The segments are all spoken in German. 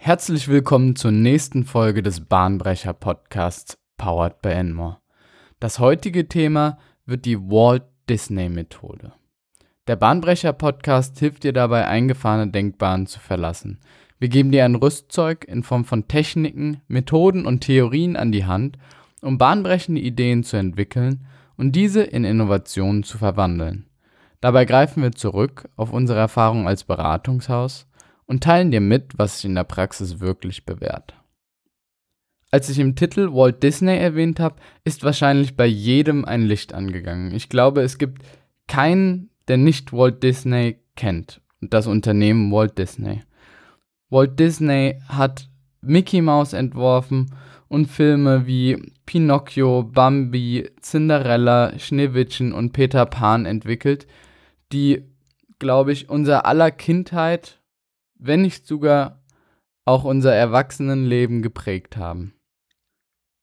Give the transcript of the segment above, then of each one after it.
Herzlich willkommen zur nächsten Folge des Bahnbrecher Podcasts Powered by Enmore. Das heutige Thema wird die Walt Disney Methode. Der Bahnbrecher Podcast hilft dir dabei, eingefahrene Denkbahnen zu verlassen. Wir geben dir ein Rüstzeug in Form von Techniken, Methoden und Theorien an die Hand, um bahnbrechende Ideen zu entwickeln und diese in Innovationen zu verwandeln. Dabei greifen wir zurück auf unsere Erfahrung als Beratungshaus und teilen dir mit, was sich in der Praxis wirklich bewährt. Als ich im Titel Walt Disney erwähnt habe, ist wahrscheinlich bei jedem ein Licht angegangen. Ich glaube, es gibt keinen, der nicht Walt Disney kennt und das Unternehmen Walt Disney. Walt Disney hat Mickey Mouse entworfen und Filme wie Pinocchio, Bambi, Cinderella, Schneewittchen und Peter Pan entwickelt, die, glaube ich, unser aller Kindheit wenn nicht sogar auch unser Erwachsenenleben geprägt haben.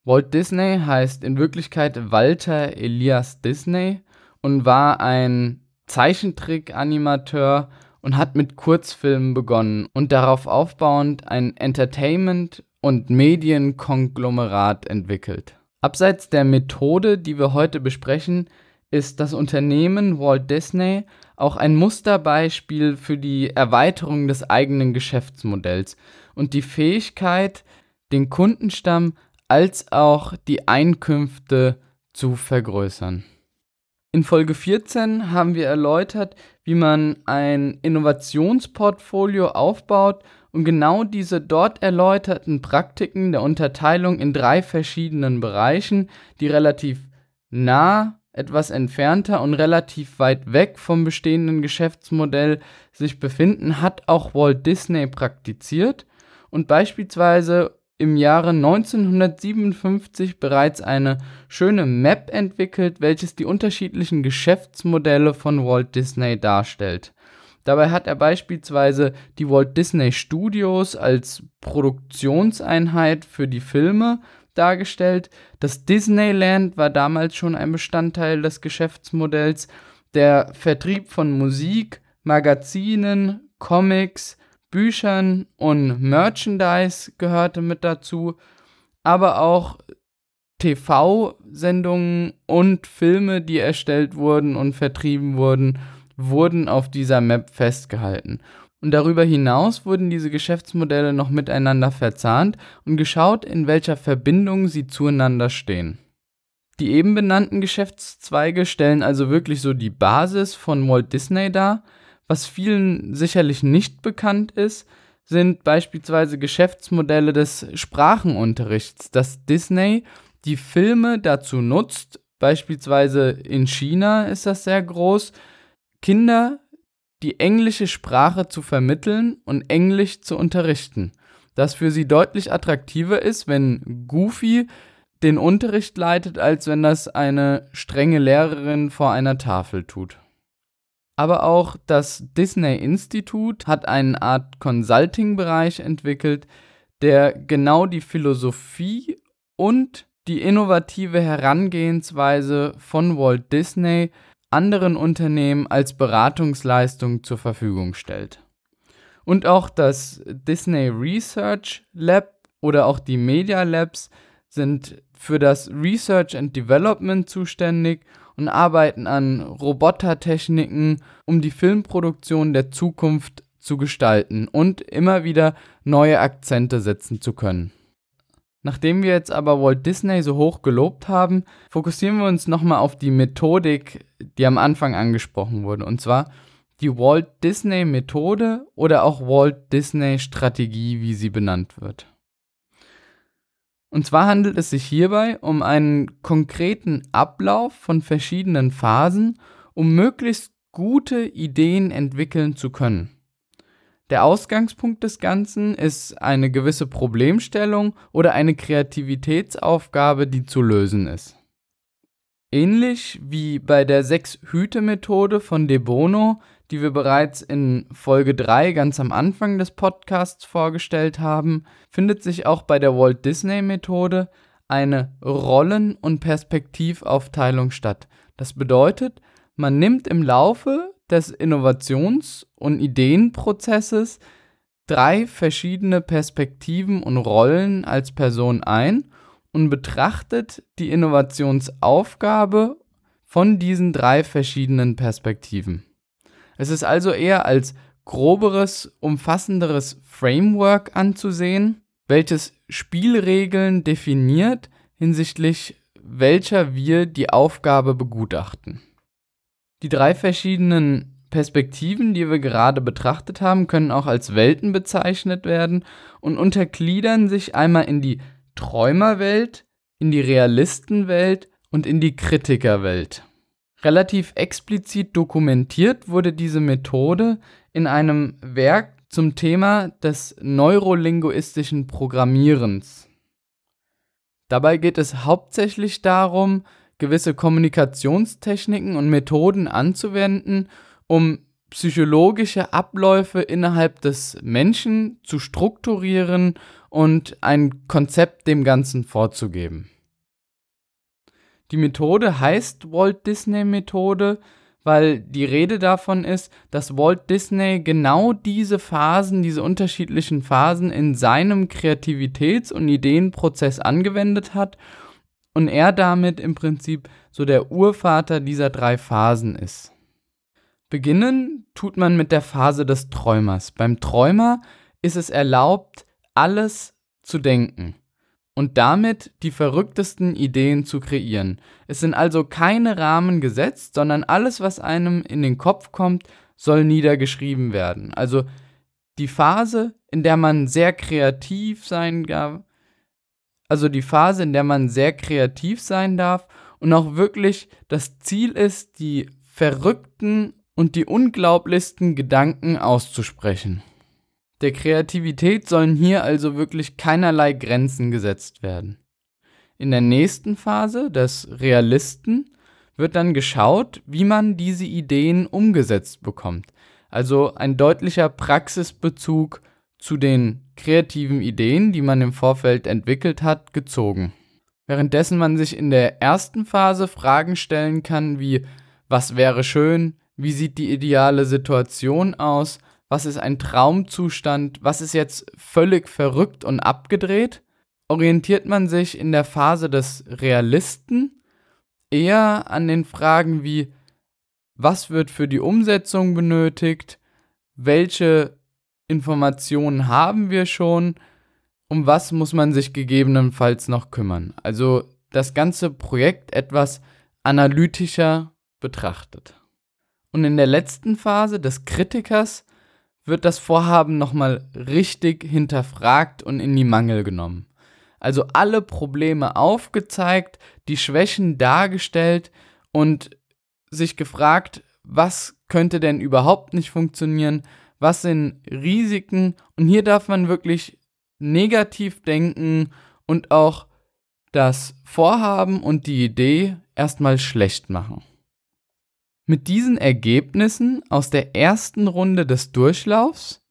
Walt Disney heißt in Wirklichkeit Walter Elias Disney und war ein Zeichentrick-Animateur und hat mit Kurzfilmen begonnen und darauf aufbauend ein Entertainment- und Medienkonglomerat entwickelt. Abseits der Methode, die wir heute besprechen, ist das Unternehmen Walt Disney auch ein Musterbeispiel für die Erweiterung des eigenen Geschäftsmodells und die Fähigkeit, den Kundenstamm als auch die Einkünfte zu vergrößern. In Folge 14 haben wir erläutert, wie man ein Innovationsportfolio aufbaut und genau diese dort erläuterten Praktiken der Unterteilung in drei verschiedenen Bereichen, die relativ nah etwas entfernter und relativ weit weg vom bestehenden Geschäftsmodell sich befinden, hat auch Walt Disney praktiziert und beispielsweise im Jahre 1957 bereits eine schöne Map entwickelt, welches die unterschiedlichen Geschäftsmodelle von Walt Disney darstellt. Dabei hat er beispielsweise die Walt Disney Studios als Produktionseinheit für die Filme dargestellt. Das Disneyland war damals schon ein Bestandteil des Geschäftsmodells. Der Vertrieb von Musik, Magazinen, Comics, Büchern und Merchandise gehörte mit dazu, aber auch TV-Sendungen und Filme, die erstellt wurden und vertrieben wurden, wurden auf dieser Map festgehalten. Und darüber hinaus wurden diese Geschäftsmodelle noch miteinander verzahnt und geschaut, in welcher Verbindung sie zueinander stehen. Die eben benannten Geschäftszweige stellen also wirklich so die Basis von Walt Disney dar. Was vielen sicherlich nicht bekannt ist, sind beispielsweise Geschäftsmodelle des Sprachenunterrichts, dass Disney die Filme dazu nutzt, beispielsweise in China ist das sehr groß, Kinder die englische Sprache zu vermitteln und Englisch zu unterrichten, das für sie deutlich attraktiver ist, wenn Goofy den Unterricht leitet, als wenn das eine strenge Lehrerin vor einer Tafel tut. Aber auch das Disney Institute hat eine Art Consulting-Bereich entwickelt, der genau die Philosophie und die innovative Herangehensweise von Walt Disney anderen Unternehmen als Beratungsleistung zur Verfügung stellt. Und auch das Disney Research Lab oder auch die Media Labs sind für das Research and Development zuständig und arbeiten an Robotertechniken, um die Filmproduktion der Zukunft zu gestalten und immer wieder neue Akzente setzen zu können. Nachdem wir jetzt aber Walt Disney so hoch gelobt haben, fokussieren wir uns nochmal auf die Methodik, die am Anfang angesprochen wurde. Und zwar die Walt Disney Methode oder auch Walt Disney Strategie, wie sie benannt wird. Und zwar handelt es sich hierbei um einen konkreten Ablauf von verschiedenen Phasen, um möglichst gute Ideen entwickeln zu können. Der Ausgangspunkt des Ganzen ist eine gewisse Problemstellung oder eine Kreativitätsaufgabe, die zu lösen ist. Ähnlich wie bei der Sechs-Hüte-Methode von De Bono, die wir bereits in Folge 3 ganz am Anfang des Podcasts vorgestellt haben, findet sich auch bei der Walt Disney-Methode eine Rollen- und Perspektivaufteilung statt. Das bedeutet, man nimmt im Laufe des Innovations- und Ideenprozesses drei verschiedene Perspektiven und Rollen als Person ein und betrachtet die Innovationsaufgabe von diesen drei verschiedenen Perspektiven. Es ist also eher als groberes, umfassenderes Framework anzusehen, welches Spielregeln definiert hinsichtlich welcher wir die Aufgabe begutachten. Die drei verschiedenen Perspektiven, die wir gerade betrachtet haben, können auch als Welten bezeichnet werden und untergliedern sich einmal in die Träumerwelt, in die Realistenwelt und in die Kritikerwelt. Relativ explizit dokumentiert wurde diese Methode in einem Werk zum Thema des neurolinguistischen Programmierens. Dabei geht es hauptsächlich darum, gewisse Kommunikationstechniken und Methoden anzuwenden, um psychologische Abläufe innerhalb des Menschen zu strukturieren und ein Konzept dem Ganzen vorzugeben. Die Methode heißt Walt Disney Methode, weil die Rede davon ist, dass Walt Disney genau diese Phasen, diese unterschiedlichen Phasen in seinem Kreativitäts- und Ideenprozess angewendet hat und er damit im Prinzip so der Urvater dieser drei Phasen ist. Beginnen tut man mit der Phase des Träumers. Beim Träumer ist es erlaubt, alles zu denken und damit die verrücktesten Ideen zu kreieren. Es sind also keine Rahmen gesetzt, sondern alles, was einem in den Kopf kommt, soll niedergeschrieben werden. Also die Phase, in der man sehr kreativ sein darf, also die Phase, in der man sehr kreativ sein darf und auch wirklich das Ziel ist, die verrückten und die unglaublichsten Gedanken auszusprechen. Der Kreativität sollen hier also wirklich keinerlei Grenzen gesetzt werden. In der nächsten Phase, des Realisten, wird dann geschaut, wie man diese Ideen umgesetzt bekommt. Also ein deutlicher Praxisbezug zu den kreativen Ideen, die man im Vorfeld entwickelt hat, gezogen. Währenddessen man sich in der ersten Phase Fragen stellen kann wie was wäre schön, wie sieht die ideale Situation aus, was ist ein Traumzustand, was ist jetzt völlig verrückt und abgedreht, orientiert man sich in der Phase des Realisten eher an den Fragen wie was wird für die Umsetzung benötigt, welche Informationen haben wir schon, um was muss man sich gegebenenfalls noch kümmern. Also das ganze Projekt etwas analytischer betrachtet. Und in der letzten Phase des Kritikers wird das Vorhaben nochmal richtig hinterfragt und in die Mangel genommen. Also alle Probleme aufgezeigt, die Schwächen dargestellt und sich gefragt, was könnte denn überhaupt nicht funktionieren, was sind Risiken und hier darf man wirklich negativ denken und auch das Vorhaben und die Idee erstmal schlecht machen. Mit diesen Ergebnissen aus der ersten Runde des Durchlaufs,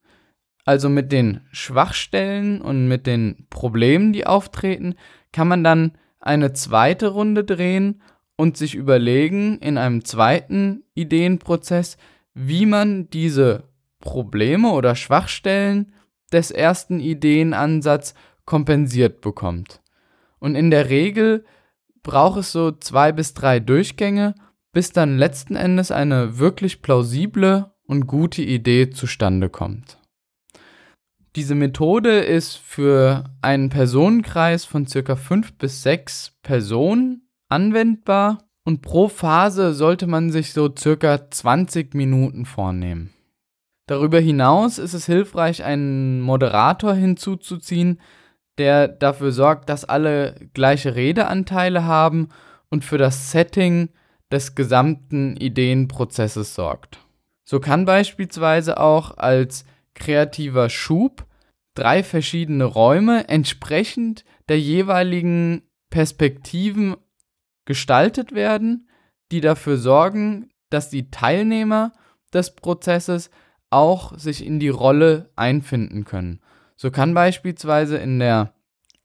also mit den Schwachstellen und mit den Problemen, die auftreten, kann man dann eine zweite Runde drehen und sich überlegen in einem zweiten Ideenprozess, wie man diese Probleme oder Schwachstellen des ersten Ideenansatz kompensiert bekommt. Und in der Regel braucht es so zwei bis drei Durchgänge, bis dann letzten Endes eine wirklich plausible und gute Idee zustande kommt. Diese Methode ist für einen Personenkreis von circa fünf bis sechs Personen anwendbar und pro Phase sollte man sich so circa 20 Minuten vornehmen. Darüber hinaus ist es hilfreich, einen Moderator hinzuzuziehen, der dafür sorgt, dass alle gleiche Redeanteile haben und für das Setting des gesamten Ideenprozesses sorgt. So kann beispielsweise auch als kreativer Schub drei verschiedene Räume entsprechend der jeweiligen Perspektiven gestaltet werden, die dafür sorgen, dass die Teilnehmer des Prozesses auch sich in die Rolle einfinden können. So kann beispielsweise in der,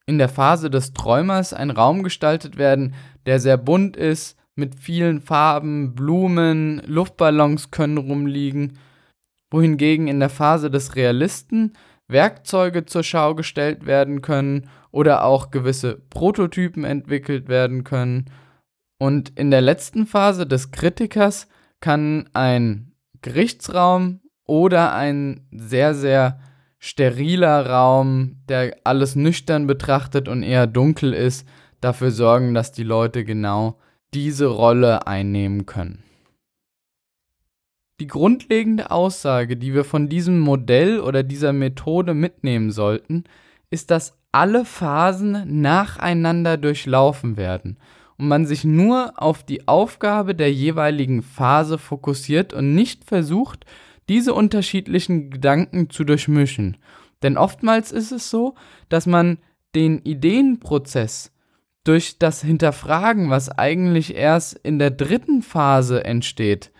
in der Phase des Träumers ein Raum gestaltet werden, der sehr bunt ist, mit vielen Farben, Blumen, Luftballons können rumliegen, wohingegen in der Phase des Realisten Werkzeuge zur Schau gestellt werden können oder auch gewisse Prototypen entwickelt werden können. Und in der letzten Phase des Kritikers kann ein Gerichtsraum oder ein sehr, sehr steriler Raum, der alles nüchtern betrachtet und eher dunkel ist, dafür sorgen, dass die Leute genau diese Rolle einnehmen können. Die grundlegende Aussage, die wir von diesem Modell oder dieser Methode mitnehmen sollten, ist, dass alle Phasen nacheinander durchlaufen werden und man sich nur auf die Aufgabe der jeweiligen Phase fokussiert und nicht versucht, diese unterschiedlichen Gedanken zu durchmischen. Denn oftmals ist es so, dass man den Ideenprozess durch das Hinterfragen, was eigentlich erst in der dritten Phase entsteht,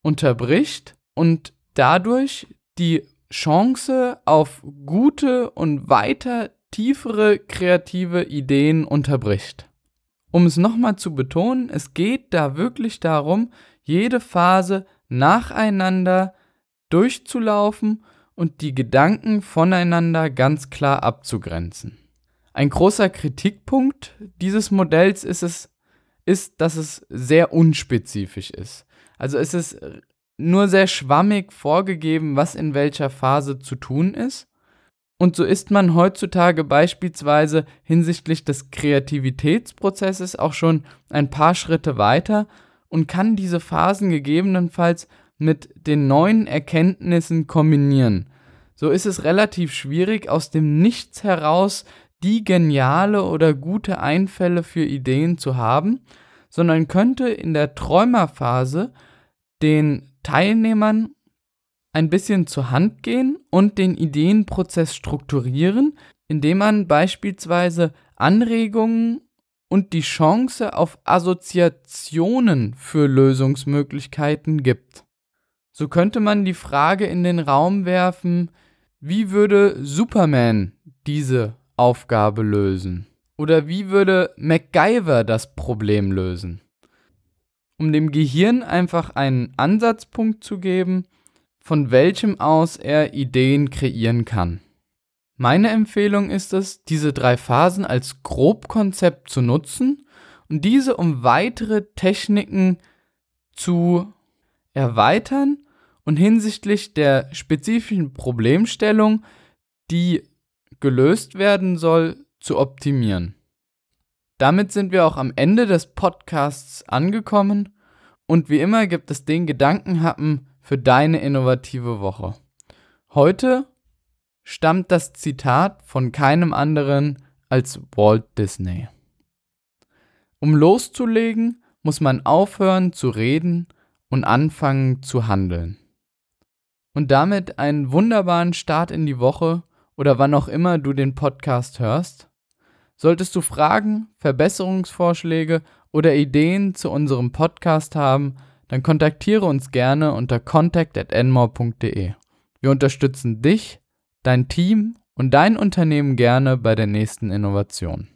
unterbricht und dadurch die Chance auf gute und weiter tiefere kreative Ideen unterbricht. Um es nochmal zu betonen, es geht da wirklich darum, jede Phase nacheinander durchzulaufen und die Gedanken voneinander ganz klar abzugrenzen. Ein großer Kritikpunkt dieses Modells ist es, ist, dass es sehr unspezifisch ist. Also es ist nur sehr schwammig vorgegeben, was in welcher Phase zu tun ist. Und so ist man heutzutage beispielsweise hinsichtlich des Kreativitätsprozesses auch schon ein paar Schritte weiter und kann diese Phasen gegebenenfalls mit den neuen Erkenntnissen kombinieren. So ist es relativ schwierig, aus dem Nichts heraus die geniale oder gute Einfälle für Ideen zu haben, sondern könnte in der Träumerphase den Teilnehmern ein bisschen zur Hand gehen und den Ideenprozess strukturieren, indem man beispielsweise Anregungen und die Chance auf Assoziationen für Lösungsmöglichkeiten gibt. So könnte man die Frage in den Raum werfen, wie würde Superman diese Aufgabe lösen? Oder wie würde MacGyver das Problem lösen? Um dem Gehirn einfach einen Ansatzpunkt zu geben, von welchem aus er Ideen kreieren kann. Meine Empfehlung ist es, diese drei Phasen als Grobkonzept zu nutzen und diese um weitere Techniken zu erweitern und hinsichtlich der spezifischen Problemstellung, die gelöst werden soll, zu optimieren. Damit sind wir auch am Ende des Podcasts angekommen und wie immer gibt es den Gedankenhappen für deine innovative Woche. Heute stammt das Zitat von keinem anderen als Walt Disney. Um loszulegen, muss man aufhören zu reden und anfangen zu handeln. Und damit einen wunderbaren Start in die Woche oder wann auch immer du den Podcast hörst. Solltest du Fragen, Verbesserungsvorschläge oder Ideen zu unserem Podcast haben, dann kontaktiere uns gerne unter contact@enmore.de. Wir unterstützen dich, dein Team und dein Unternehmen gerne bei der nächsten Innovation.